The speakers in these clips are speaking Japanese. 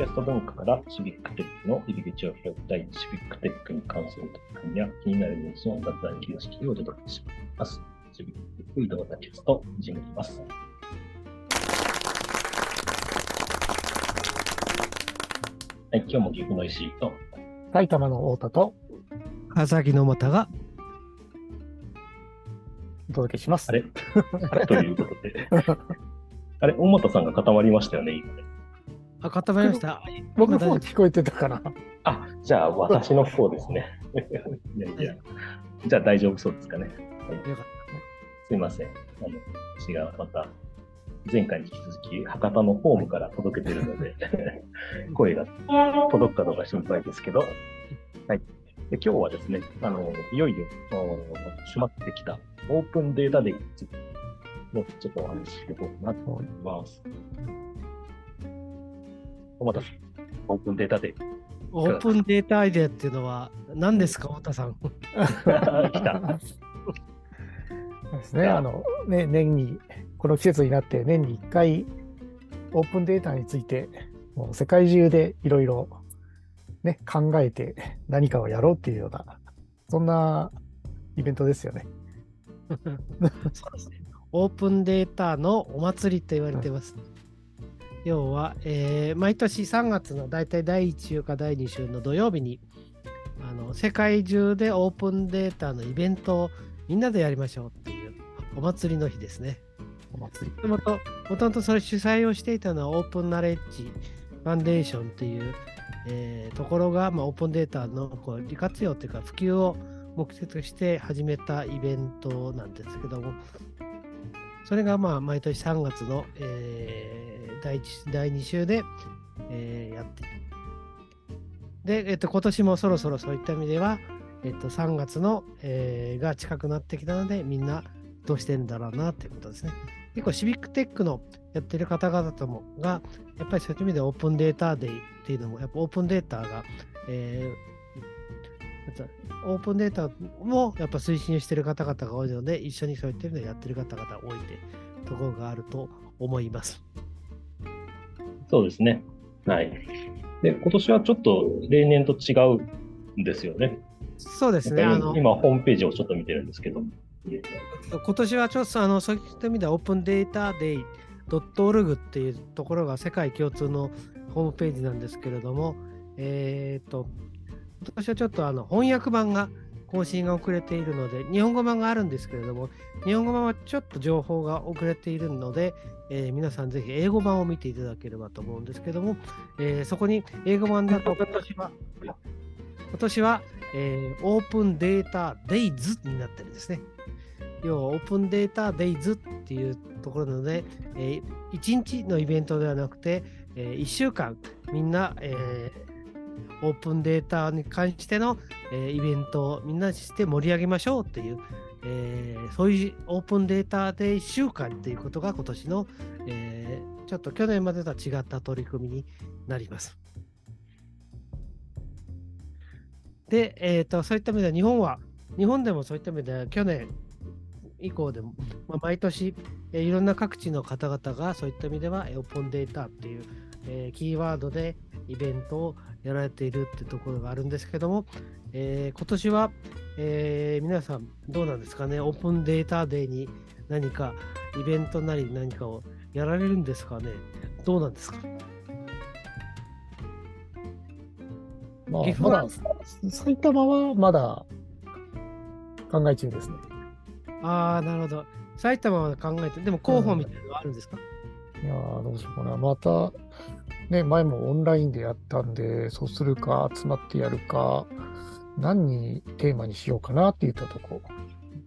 キャスト文化からシビックテックの入り口を開きたいシビックテックに関する取り組みや気になるニュースの雑談形式をお届けします。シビックテック移動キャスト、始めます。はい、今日も岐阜の石井と埼玉の太田と川崎の又がお届けします。あれ？ということで。あれ、大俣さんが固まりましたよね、今ね。あ、固まりました。僕の方聞こえてたかな。あ、じゃあ私の方ですね。いやいや、じゃあ大丈夫そうですかね。はい、よかった。すいません。あの、私がまた前回に引き続き博多のホームから届けてるので 声が届くかどうか心配ですけど、はい。で今日はですね、あの、いよいよ閉まってきたオープンデータデイのちょっとお話ししようかなと思います。お待たせ。オープンデータデイ。オープンデータアイデアっていうのは何ですか、太田さん。来た。ですね、あの、ね、年に、この季節になって年に1回、オープンデータについて、もう世界中でいろいろね、考えて何かをやろうっていうような、そんなイベントですよね。そうですね。オープンデータのお祭りと言われてます。うん、要は、えー、毎年3月の大体第1週か第2週の土曜日にあの世界中でオープンデータのイベントをみんなでやりましょうっていうお祭りの日ですね。お祭りもともともとそれ主催をしていたのはオープンナレッジファンデーションという、えー、ところが、まあ、オープンデータのこう利活用というか普及を目的として始めたイベントなんですけども、それがまあ毎年3月の、えー、第1第2週で、えー、やってで、えっと、今年もそろそろそういった意味では、えっと、3月の、えー、が近くなってきたので、みんなどうしてんだろうなっていうことですね。結構シビックテックのやってる方々ともが、やっぱりそういう意味でオープンデータデイっていうのも、やっぱオープンデータが、えー、オープンデータもやっぱ推進してる方々が多いので、一緒にそういった意味でやってる方々多いってところがあると思います。そうですね。はい。で、今年はちょっと例年と違うんですよね。そうですね。今、ホームページをちょっと見てるんですけど。今年はちょっとあのそういった意味ではオープンデータデイ .org っていうところが世界共通のホームページなんですけれども、えっ、ー、と、今年はちょっとあの翻訳版が更新が遅れているので、日本語版があるんですけれども、日本語版はちょっと情報が遅れているので、えー、皆さんぜひ英語版を見ていただければと思うんですけども、えー、そこに英語版だと今年は、今年は、えー、オープンデータデイズになってるんですね。要はオープンデータデイズっていうところなので、えー、1日のイベントではなくて、えー、1週間みんな、えー、オープンデータに関しての、えー、イベントをみんなして盛り上げましょうっていう、えー、そういうオープンデータデイ週間っていうことが今年の、えー、ちょっと去年までとは違った取り組みになります。で、えーと、そういった意味では日本は、日本でもそういった意味では去年以降でも、まあ、毎年、えー、いろんな各地の方々がそういった意味ではオープンデータっていう、えー、キーワードでイベントをやられているってところがあるんですけども、えー、今年は、えー、皆さんどうなんですかね、オープンデータデーに何かイベントなり何かをやられるんですかね、どうなんですか？まあ、まだ埼玉はまだ考え中ですね。ああ、なるほど。埼玉は考えて、でも候補みたいなのはあるんですか、うん、いやどうしようかな。また、ね、前もオンラインでやったんで、そうするか、集まってやるか、何にテーマにしようかなって言ったとこ。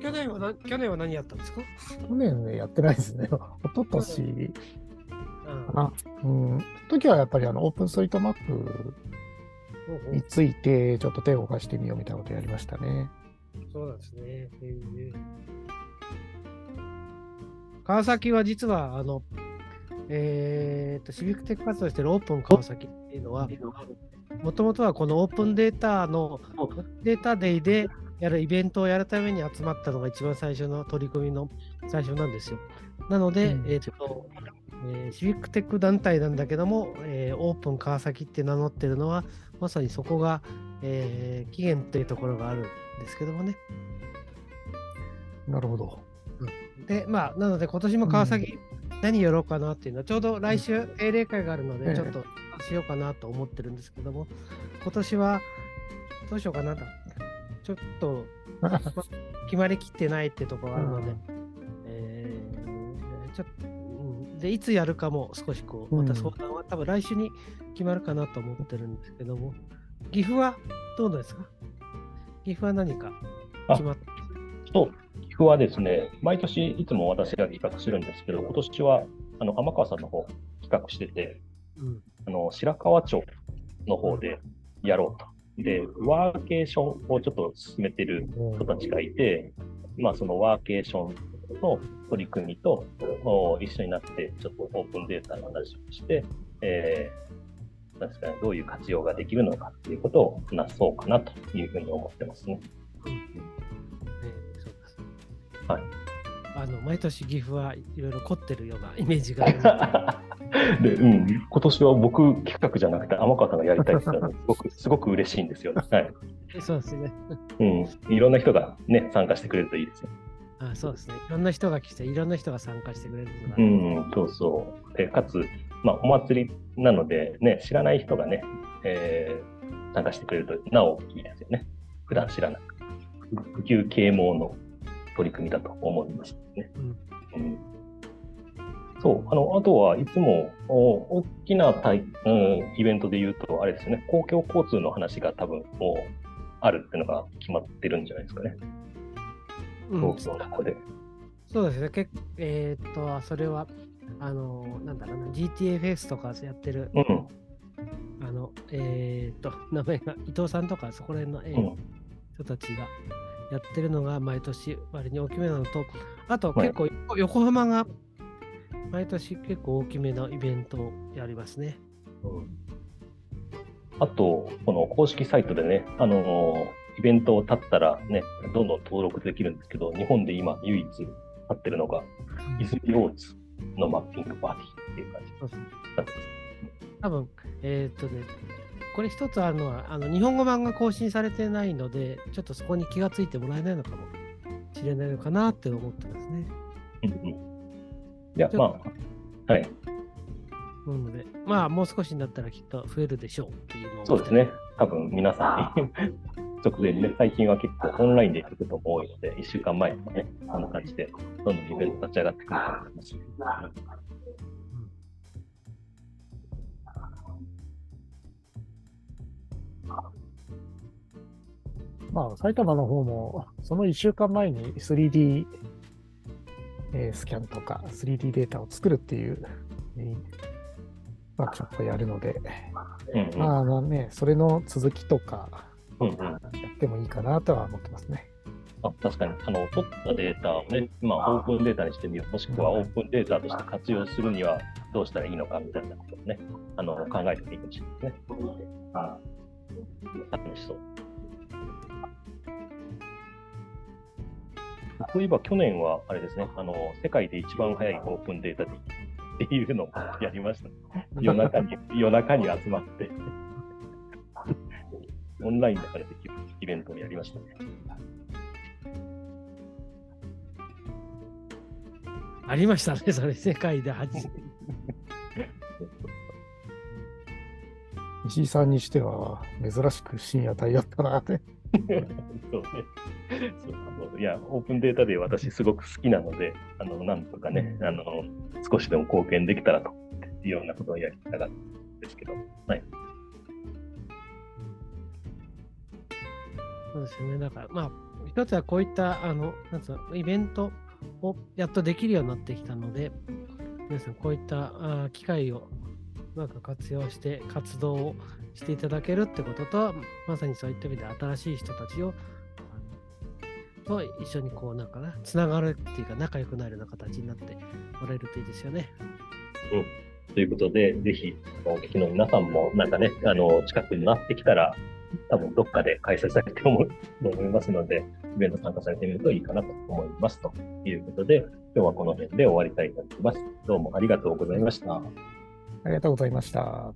去年はな去年は何やったんですか？去年ね、やってないですね。一昨年かな。うん。時はやっぱりあのオープンストリートマップについてちょっと手を動かしてみようみたいなことやりましたね。そうなんですね。えー、川崎は実は、あの、えーと、シビックテック活動してるオープン川崎っていうのは、もともとはこのオープンデータのデータデイでやるイベントをやるために集まったのが一番最初の取り組みの最初なんですよ。なので、うん、えーと、えーシビックテック団体なんだけども、えーオープン川崎って名乗ってるのは、まさにそこが、えー起源というところがあるんですけどもね。なるほど。で、まあ、なので今年も川崎、何やろうかなっていうのは、ちょうど来週定例会があるので、ええ。ちょっとしようかなと思ってるんですけども、今年はどうしようかなと。ちょっと、ま あ決まりきってないってところがあるので、えーちょっと、うん。で、いつやるかも少しこう、また相談は多分来週に決まるかなと思ってるんですけども、岐阜はどうですか？岐阜は何か決まってそう、岐阜はですね、毎年いつも私が企画するんですけど、今年はあの天川さんの方企画してて、うんあの白川町の方でやろうと。で、ワーケーションをちょっと進めてる人たちがいて、まあ、そのワーケーションの取り組みとお一緒になって、ちょっとオープンデータの話をして、えーなんですかね、どういう活用ができるのかっていうことを話そうかなというふうに思ってますね。うですはいあの毎年岐阜はいろいろ凝ってるようなイメージがある で、うん、今年は僕企画じゃなくて天川さんがやりたいって言ったら、すごく、すごく嬉しいんですよね。はい。そうですね。うん。いろんな人がね、参加してくれるといいですよ。あそうですね。いろんな人が来て、いろんな人が参加してくれるのが、うん、そうそう。で、かつ、まあ、お祭りなので、ね、知らない人がね、えー参加してくれると、なおいいですよね。普段知らない。普及啓蒙の取り組みだと思いますね。うん。うん。そう、あの、あとはいつも、お大きな大、うん、イベントで言うと、あれですよね、公共交通の話が多分もうあるっていうのが決まってるんじゃないですかね、うん。東京のここで。そうですね。けえーっと、それは、あの、なんだろうな、GTFS とかやってる、うん、あの、えーっと、名前が伊藤さんとか、そこら辺の、えーうん、人たちがやってるのが毎年割に大きめなのと、あとはい結構、横浜が毎年結構大きめのイベントをやりますね。あと、この公式サイトでね、あのイベントを立ったらね、どんどん登録できるんですけど、日本で今唯一立ってるのが、泉大津のマッピングパーティーっていう感じそうそうになってます。多分、えーっとね、これ一つあるのは、あの日本語版が更新されてないので、ちょっとそこに気がついてもらえないのかもしれないのかなって思ってますね。うんうん、いや、まあ、はい、なので、まあ、もう少しになったらきっと増えるでしょうっていうのを。そうですね。多分皆さん直前にね、最近は結構オンラインでやることも多いので、1週間前とかね、こんな感じで、どんどんイベント立ち上がってくると思います。まあ、埼玉の方も、その1週間前に 3D、えースキャンとか 3D データを作るっていう、えーワークショップをやるので、うんうん。まああのね、それの続きとかやってもいいかなとは思ってますね。あ確かに、あの、取ったデータをね、まあ、オープンデータにしてみよう、もしくはオープンデータとして活用するにはどうしたらいいのかみたいなことをね、あの、考えてもいいかもしれないですね。あ楽しそう。そういえば去年は、あれですね、あの、世界で一番早いオープンデータで っていうのをやりました。夜中に、夜中に集まって、オンラインだからできるイベントをやりましたね。ありましたね、それ、世界で初めて。石井さんにしては珍しく深夜帯だったなって。そうね。そうあのいや、オープンデータで私すごく好きなので、あの、なんとかね、あの、少しでも貢献できたらというようなことをやりたかったんですけど、はい。そうですよね。だから、まあ、一つはこういった、あの、なんつうの、イベントをやっとできるようになってきたので、皆さん、こういったあー機会をなんか活用して活動をしていただけるってことと、まさにそういった意味で新しい人たちを、と一緒にこう、なんかな、つながるっていうか、仲良くなるような形になってもらえるといいですよね。ということで、ぜひ、お聞きの皆さんも、なんかね、あの、近くになってきたら、多分どっかで開催されて思うと思いますので、イベント参加されてみるといいかなと思います。ということで、今日はこの辺で終わりたいと思います。どうもありがとうございました。ありがとうございました。